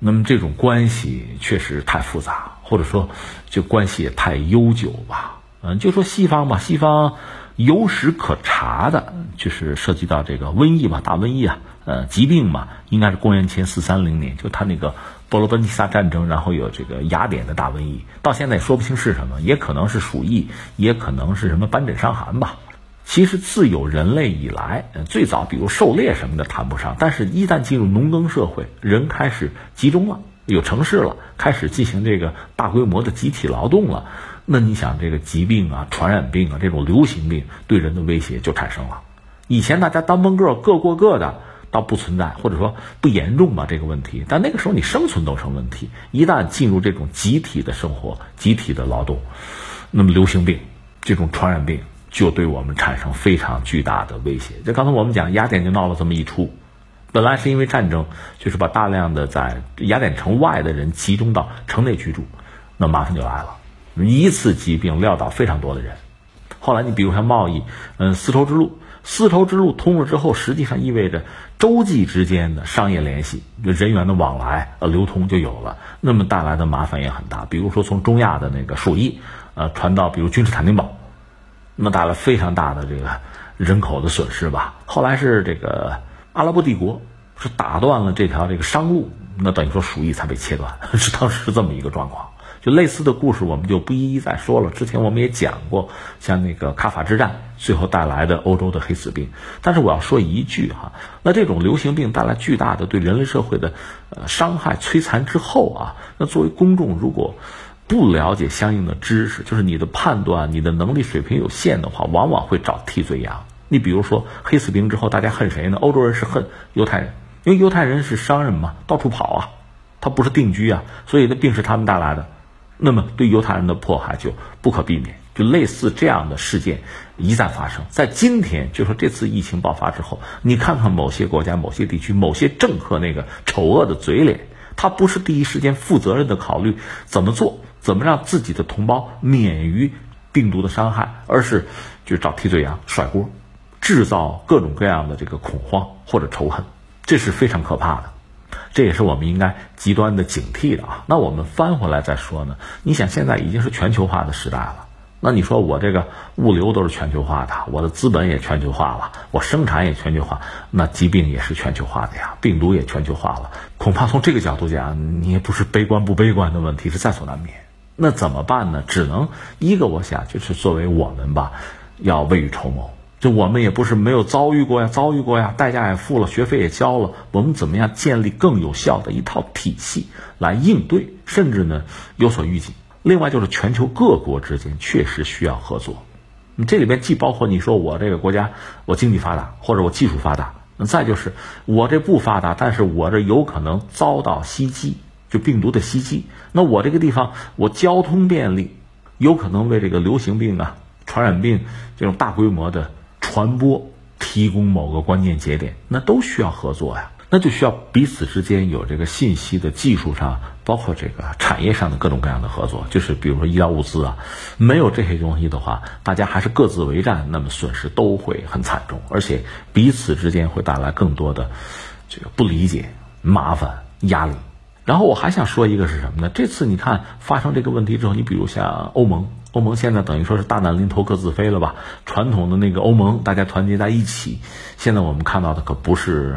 那么这种关系确实太复杂，或者说就关系也太悠久吧。嗯，就说西方吧，西方有史可查的，就是涉及到这个瘟疫吧，大瘟疫啊。呃，疾病嘛，应该是公元前四三零年，就他那个波罗奔尼撒战争，然后有这个雅典的大瘟疫，到现在也说不清是什么，也可能是鼠疫，也可能是什么斑疹伤寒吧。其实自有人类以来，最早比如狩猎什么的谈不上，但是一旦进入农耕社会，人开始集中了，有城市了，开始进行这个大规模的集体劳动了，那你想这个疾病啊、传染病啊这种流行病对人的威胁就产生了。以前大家当风个各过各的。倒不存在，或者说不严重吧这个问题。但那个时候你生存都成问题，一旦进入这种集体的生活、集体的劳动，那么流行病这种传染病就对我们产生非常巨大的威胁。就刚才我们讲，雅典就闹了这么一出，本来是因为战争，就是把大量的在雅典城外的人集中到城内居住，那麻烦就来了，一次疾病撂倒非常多的人。后来你比如像贸易，嗯，丝绸之路。丝绸之路通了之后，实际上意味着洲际之间的商业联系、人员的往来、呃流通就有了。那么带来的麻烦也很大。比如说从中亚的那个鼠疫，呃传到比如君士坦丁堡，那么带来非常大的这个人口的损失吧。后来是这个阿拉伯帝国是打断了这条这个商路，那等于说鼠疫才被切断，是当时是这么一个状况。就类似的故事，我们就不一一再说了。之前我们也讲过，像那个卡法之战最后带来的欧洲的黑死病。但是我要说一句哈，那这种流行病带来巨大的对人类社会的呃伤害、摧残之后啊，那作为公众如果不了解相应的知识，就是你的判断、你的能力水平有限的话，往往会找替罪羊。你比如说黑死病之后，大家恨谁呢？欧洲人是恨犹太人，因为犹太人是商人嘛，到处跑啊，他不是定居啊，所以那病是他们带来的。那么对犹太人的迫害就不可避免，就类似这样的事件一再发生。在今天，就说这次疫情爆发之后，你看看某些国家、某些地区、某些政客那个丑恶的嘴脸，他不是第一时间负责任的考虑怎么做，怎么让自己的同胞免于病毒的伤害，而是就找替罪羊甩锅，制造各种各样的这个恐慌或者仇恨，这是非常可怕的。这也是我们应该极端的警惕的啊！那我们翻回来再说呢？你想，现在已经是全球化的时代了，那你说我这个物流都是全球化的，我的资本也全球化了，我生产也全球化，那疾病也是全球化的呀，病毒也全球化了。恐怕从这个角度讲，你也不是悲观不悲观的问题，是在所难免。那怎么办呢？只能一个，我想就是作为我们吧，要未雨绸缪。就我们也不是没有遭遇过呀，遭遇过呀，代价也付了，学费也交了。我们怎么样建立更有效的一套体系来应对，甚至呢有所预警？另外就是全球各国之间确实需要合作。这里边既包括你说我这个国家我经济发达或者我技术发达，那再就是我这不发达，但是我这有可能遭到袭击，就病毒的袭击。那我这个地方我交通便利，有可能为这个流行病啊、传染病这种大规模的。传播提供某个关键节点，那都需要合作呀，那就需要彼此之间有这个信息的技术上，包括这个产业上的各种各样的合作。就是比如说医疗物资啊，没有这些东西的话，大家还是各自为战，那么损失都会很惨重，而且彼此之间会带来更多的这个不理解、麻烦、压力。然后我还想说一个是什么呢？这次你看发生这个问题之后，你比如像欧盟。欧盟现在等于说是大难临头各自飞了吧？传统的那个欧盟，大家团结在一起，现在我们看到的可不是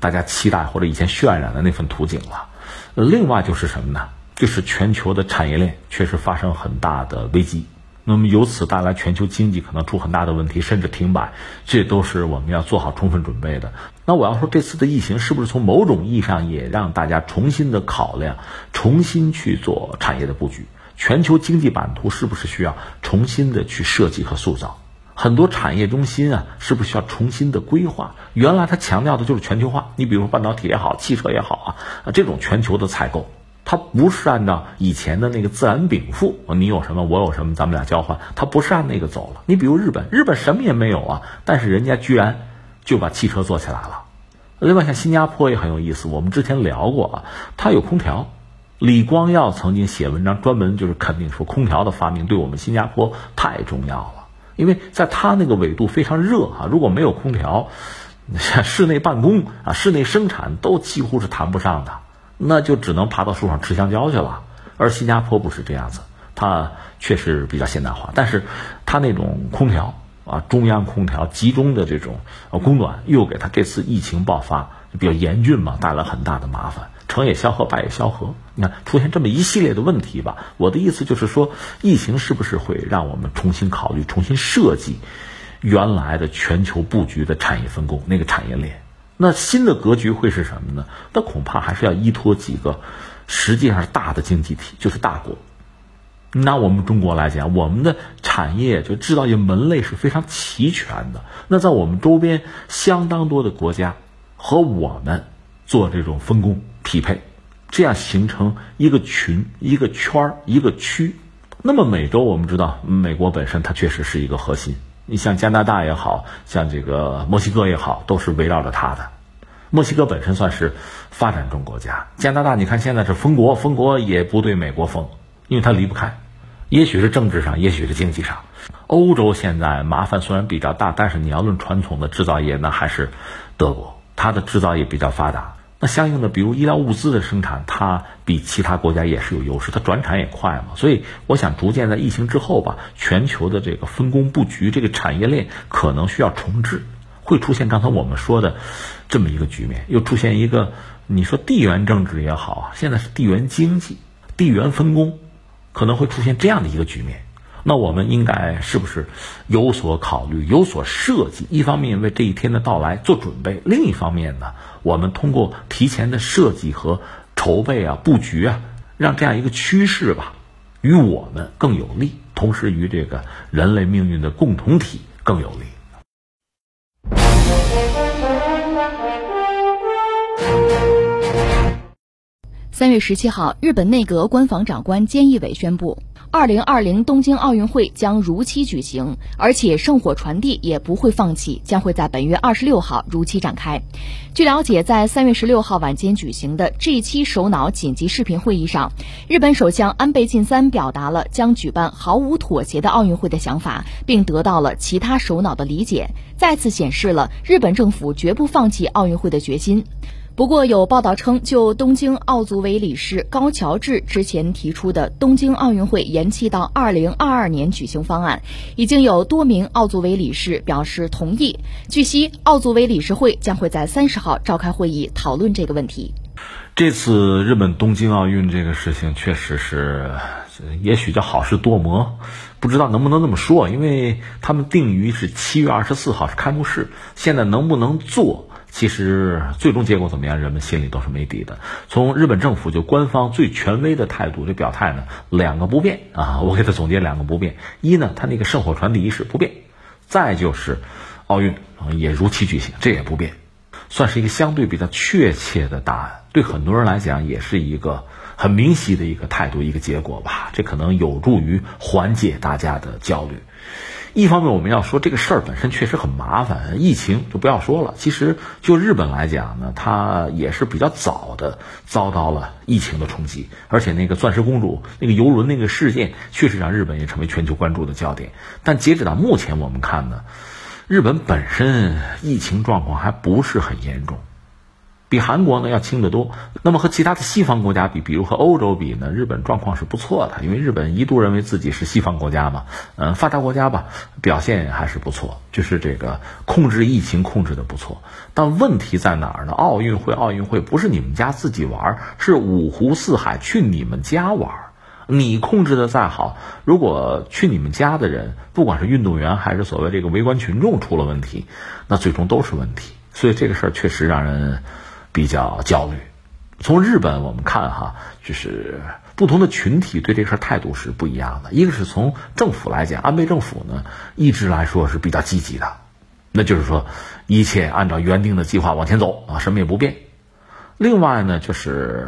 大家期待或者以前渲染的那份图景了。另外就是什么呢？就是全球的产业链确实发生很大的危机，那么由此带来全球经济可能出很大的问题，甚至停摆，这都是我们要做好充分准备的。那我要说，这次的疫情是不是从某种意义上也让大家重新的考量，重新去做产业的布局？全球经济版图是不是需要重新的去设计和塑造？很多产业中心啊，是不是需要重新的规划？原来它强调的就是全球化，你比如说半导体也好，汽车也好啊，这种全球的采购，它不是按照以前的那个自然禀赋，你有什么我有什么，咱们俩交换，它不是按那个走了。你比如日本，日本什么也没有啊，但是人家居然就把汽车做起来了。另外像新加坡也很有意思，我们之前聊过啊，它有空调。李光耀曾经写文章专门就是肯定说，空调的发明对我们新加坡太重要了。因为在他那个纬度非常热啊，如果没有空调，室内办公啊、室内生产都几乎是谈不上的，那就只能爬到树上吃香蕉去了。而新加坡不是这样子，它确实比较现代化，但是它那种空调啊，中央空调集中的这种供暖，又给它这次疫情爆发比较严峻嘛，带来很大的麻烦。成也萧何，败也萧何。你看出现这么一系列的问题吧，我的意思就是说，疫情是不是会让我们重新考虑、重新设计原来的全球布局的产业分工那个产业链？那新的格局会是什么呢？那恐怕还是要依托几个实际上是大的经济体，就是大国。拿我们中国来讲，我们的产业就制造业门类是非常齐全的。那在我们周边相当多的国家和我们做这种分工。匹配，这样形成一个群、一个圈儿、一个区。那么美洲，我们知道，美国本身它确实是一个核心。你像加拿大也好像这个墨西哥也好，都是围绕着它的。墨西哥本身算是发展中国家，加拿大你看现在是封国，封国也不对美国封，因为它离不开。也许是政治上，也许是经济上。欧洲现在麻烦虽然比较大，但是你要论传统的制造业，那还是德国，它的制造业比较发达。那相应的，比如医疗物资的生产，它比其他国家也是有优势，它转产也快嘛。所以，我想逐渐在疫情之后吧，全球的这个分工布局，这个产业链可能需要重置，会出现刚才我们说的这么一个局面，又出现一个你说地缘政治也好啊，现在是地缘经济、地缘分工，可能会出现这样的一个局面。那我们应该是不是有所考虑、有所设计？一方面为这一天的到来做准备，另一方面呢，我们通过提前的设计和筹备啊、布局啊，让这样一个趋势吧，与我们更有利，同时与这个人类命运的共同体更有利。三月十七号，日本内阁官房长官菅义伟宣布。二零二零东京奥运会将如期举行，而且圣火传递也不会放弃，将会在本月二十六号如期展开。据了解，在三月十六号晚间举行的 G 七首脑紧急视频会议上，日本首相安倍晋三表达了将举办毫无妥协的奥运会的想法，并得到了其他首脑的理解，再次显示了日本政府绝不放弃奥运会的决心。不过，有报道称，就东京奥组委理事高桥智之前提出的东京奥运会延期到二零二二年举行方案，已经有多名奥组委理事表示同意。据悉，奥组委理事会将会在三十号召开会议讨论这个问题。这次日本东京奥运这个事情，确实是，也许叫好事多磨，不知道能不能这么说，因为他们定于是七月二十四号是开幕式，现在能不能做？其实最终结果怎么样，人们心里都是没底的。从日本政府就官方最权威的态度这表态呢，两个不变啊，我给他总结两个不变：一呢，他那个圣火传递仪式不变；再就是奥运啊也如期举行，这也不变，算是一个相对比较确切的答案。对很多人来讲，也是一个很明晰的一个态度，一个结果吧。这可能有助于缓解大家的焦虑。一方面，我们要说这个事儿本身确实很麻烦，疫情就不要说了。其实就日本来讲呢，它也是比较早的遭到了疫情的冲击，而且那个钻石公主那个游轮那个事件，确实让日本也成为全球关注的焦点。但截止到目前，我们看呢，日本本身疫情状况还不是很严重。比韩国呢要轻得多。那么和其他的西方国家比，比如和欧洲比呢，日本状况是不错的。因为日本一度认为自己是西方国家嘛，嗯，发达国家吧，表现还是不错，就是这个控制疫情控制的不错。但问题在哪儿呢？奥运会，奥运会不是你们家自己玩，是五湖四海去你们家玩。你控制的再好，如果去你们家的人，不管是运动员还是所谓这个围观群众出了问题，那最终都是问题。所以这个事儿确实让人。比较焦虑，从日本我们看哈，就是不同的群体对这事儿态度是不一样的。一个是从政府来讲，安倍政府呢一直来说是比较积极的，那就是说一切按照原定的计划往前走啊，什么也不变。另外呢，就是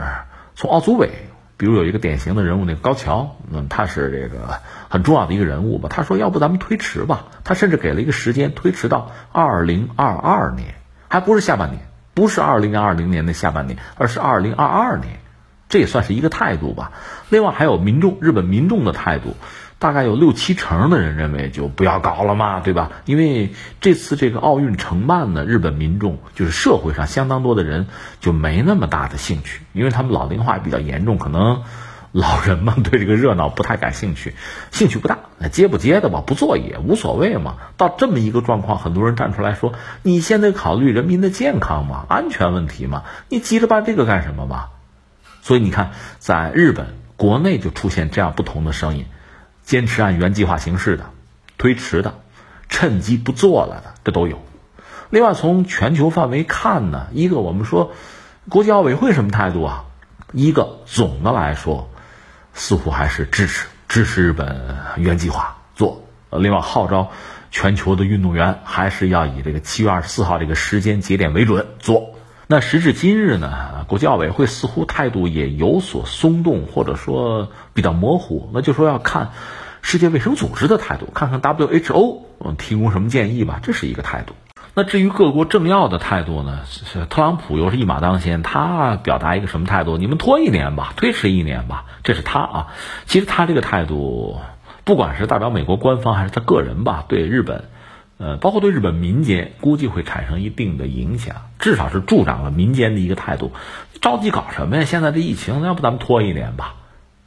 从奥组委。比如有一个典型的人物，那个高桥，嗯，他是这个很重要的一个人物吧。他说：“要不咱们推迟吧？”他甚至给了一个时间，推迟到二零二二年，还不是下半年，不是二零二零年的下半年，而是二零二二年，这也算是一个态度吧。另外还有民众，日本民众的态度。大概有六七成的人认为就不要搞了嘛，对吧？因为这次这个奥运承办呢，日本民众就是社会上相当多的人就没那么大的兴趣，因为他们老龄化比较严重，可能老人们对这个热闹不太感兴趣，兴趣不大。那接不接的吧，不做也无所谓嘛。到这么一个状况，很多人站出来说：“你现在考虑人民的健康嘛，安全问题嘛，你急着办这个干什么嘛？”所以你看，在日本国内就出现这样不同的声音。坚持按原计划行事的，推迟的，趁机不做了的，这都有。另外，从全球范围看呢，一个我们说，国际奥委会什么态度啊？一个总的来说，似乎还是支持支持日本原计划做。另外，号召全球的运动员还是要以这个七月二十四号这个时间节点为准做。那时至今日呢，国际奥委会似乎态度也有所松动，或者说比较模糊。那就说要看。世界卫生组织的态度，看看 WHO 嗯提供什么建议吧，这是一个态度。那至于各国政要的态度呢？是特朗普又是一马当先，他表达一个什么态度？你们拖一年吧，推迟一年吧，这是他啊。其实他这个态度，不管是代表美国官方还是他个人吧，对日本，呃，包括对日本民间，估计会产生一定的影响，至少是助长了民间的一个态度。着急搞什么呀？现在这疫情，要不咱们拖一年吧？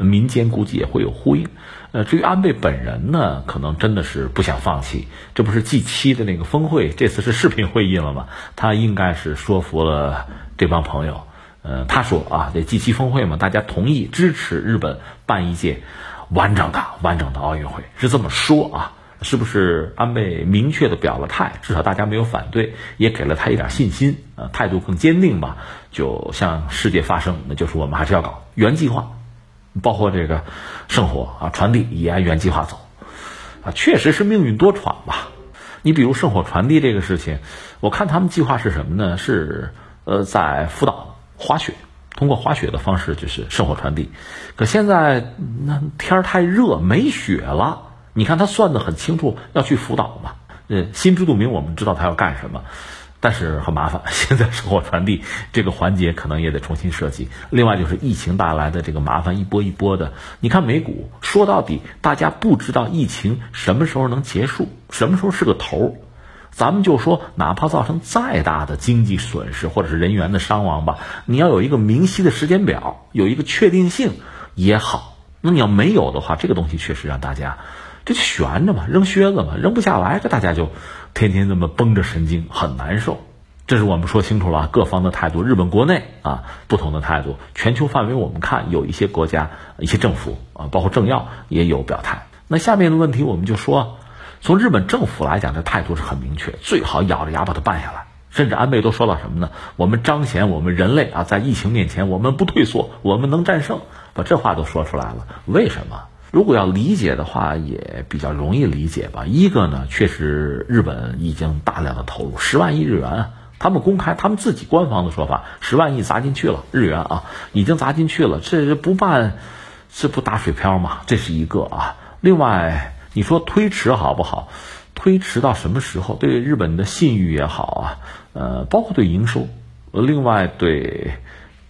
民间估计也会有呼应。呃，至于安倍本人呢，可能真的是不想放弃。这不是 G 七的那个峰会，这次是视频会议了吗？他应该是说服了这帮朋友。呃，他说啊，这 G 七峰会嘛，大家同意支持日本办一届完整的、完整的奥运会，是这么说啊？是不是安倍明确的表了态？至少大家没有反对，也给了他一点信心，呃，态度更坚定吧？就向世界发声，那就是我们还是要搞原计划。包括这个圣火啊传递也按原计划走，啊，确实是命运多舛吧。你比如圣火传递这个事情，我看他们计划是什么呢？是呃在福岛滑雪，通过滑雪的方式就是圣火传递。可现在那天儿太热，没雪了。你看他算的很清楚，要去福岛嘛。呃，心知肚明，我们知道他要干什么。但是很麻烦，现在生活传递这个环节可能也得重新设计。另外就是疫情带来的这个麻烦一波一波的。你看美股，说到底，大家不知道疫情什么时候能结束，什么时候是个头儿。咱们就说，哪怕造成再大的经济损失或者是人员的伤亡吧，你要有一个明晰的时间表，有一个确定性也好。那你要没有的话，这个东西确实让大家这就悬着嘛，扔靴子嘛，扔不下来，这大家就。天天这么绷着神经很难受，这是我们说清楚了各方的态度。日本国内啊不同的态度，全球范围我们看有一些国家、一些政府啊，包括政要也有表态。那下面的问题我们就说，从日本政府来讲，这态度是很明确，最好咬着牙把它办下来。甚至安倍都说到什么呢？我们彰显我们人类啊，在疫情面前我们不退缩，我们能战胜，把这话都说出来了。为什么？如果要理解的话，也比较容易理解吧。一个呢，确实日本已经大量的投入十万亿日元，他们公开他们自己官方的说法，十万亿砸进去了日元啊，已经砸进去了。这不办，这不打水漂吗？这是一个啊。另外，你说推迟好不好？推迟到什么时候？对日本的信誉也好啊，呃，包括对营收，另外对。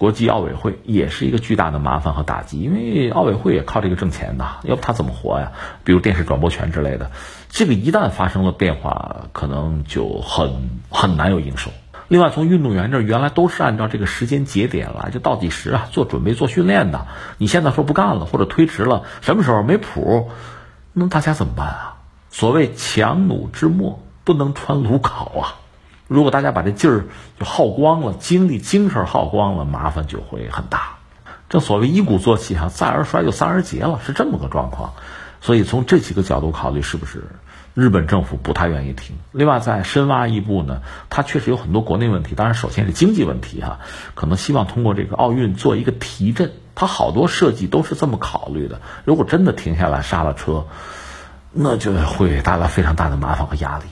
国际奥委会也是一个巨大的麻烦和打击，因为奥委会也靠这个挣钱的，要不他怎么活呀？比如电视转播权之类的，这个一旦发生了变化，可能就很很难有营收。另外，从运动员这原来都是按照这个时间节点来，就倒计时啊，做准备、做训练的。你现在说不干了或者推迟了，什么时候没谱？那大家怎么办啊？所谓强弩之末不能穿鲁考啊。如果大家把这劲儿就耗光了，精力精神耗光了，麻烦就会很大。正所谓一鼓作气哈，再而衰就三而竭了，是这么个状况。所以从这几个角度考虑，是不是日本政府不太愿意停。另外，再深挖一步呢，它确实有很多国内问题，当然首先是经济问题哈，可能希望通过这个奥运做一个提振。它好多设计都是这么考虑的。如果真的停下来刹了车，那就会带来非常大的麻烦和压力。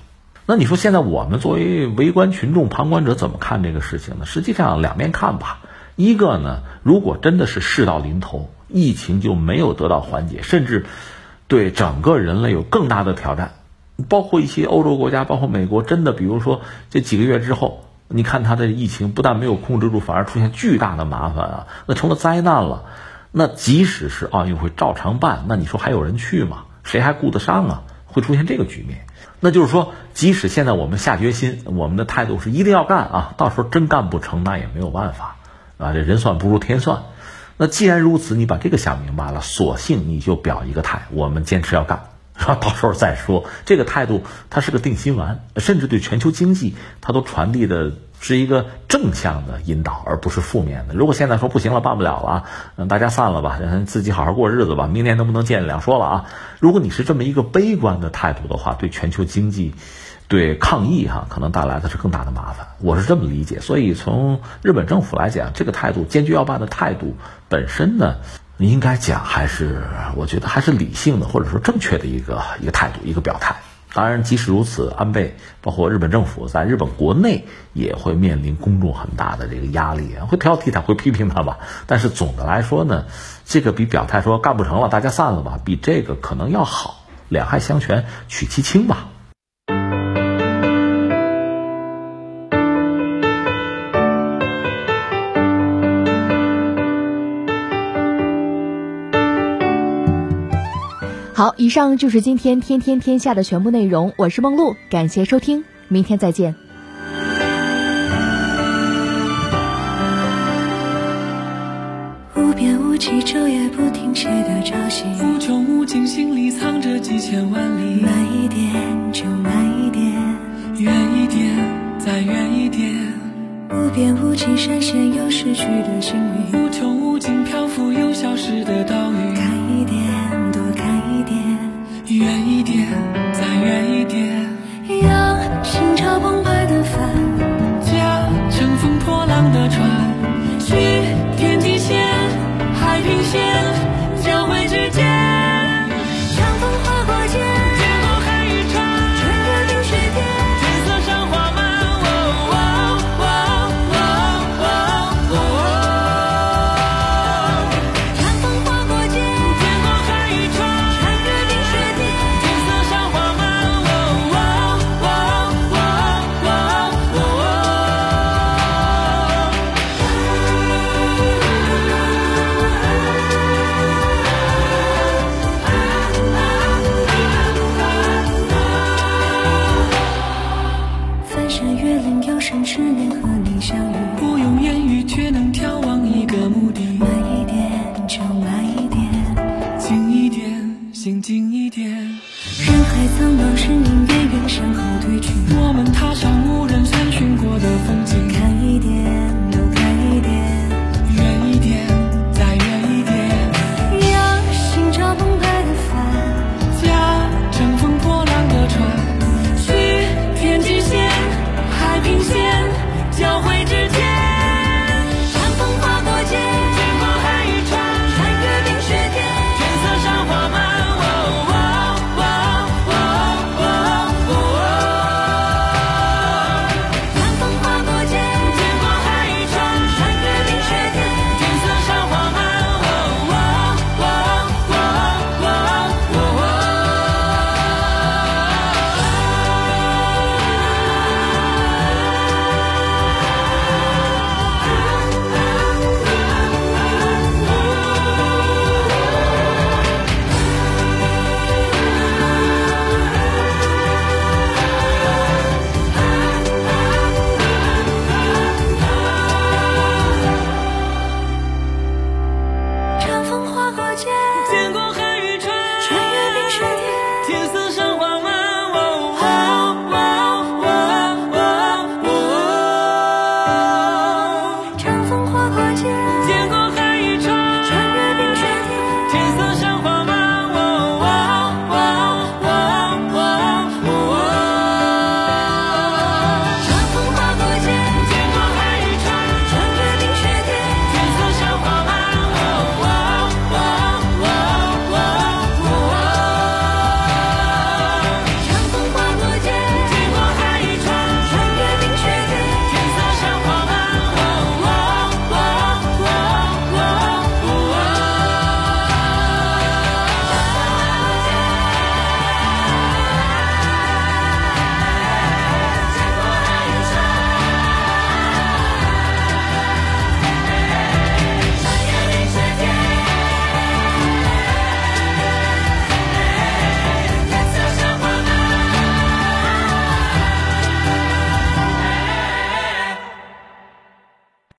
那你说现在我们作为围观群众、旁观者怎么看这个事情呢？实际上两面看吧。一个呢，如果真的是事到临头，疫情就没有得到缓解，甚至对整个人类有更大的挑战，包括一些欧洲国家，包括美国，真的比如说这几个月之后，你看它的疫情不但没有控制住，反而出现巨大的麻烦啊，那成了灾难了。那即使是奥运会照常办，那你说还有人去吗？谁还顾得上啊？会出现这个局面。那就是说，即使现在我们下决心，我们的态度是一定要干啊，到时候真干不成，那也没有办法。啊，这人算不如天算。那既然如此，你把这个想明白了，索性你就表一个态，我们坚持要干，到时候再说。这个态度它是个定心丸，甚至对全球经济它都传递的是一个正向的引导，而不是负面的。如果现在说不行了，办不了了，嗯，大家散了吧，自己好好过日子吧，明年能不能见两说了啊。如果你是这么一个悲观的态度的话，对全球经济。对抗议哈，可能带来的是更大的麻烦，我是这么理解。所以从日本政府来讲，这个态度坚决要办的态度本身呢，应该讲还是我觉得还是理性的，或者说正确的一个一个态度，一个表态。当然，即使如此，安倍包括日本政府在日本国内也会面临公众很大的这个压力，会挑剔他，会批评他吧。但是总的来说呢，这个比表态说干不成了，大家散了吧，比这个可能要好，两害相权取其轻吧。好，以上就是今天天天天下的全部内容。我是梦露，感谢收听，明天再见。无边无际，昼夜不停歇的朝夕，无穷无尽，心里藏着几千万里。慢一点，就慢一点，远一点，再远一点。无边无际，闪现又逝去的幸运。无穷无尽，漂浮又消失的岛屿。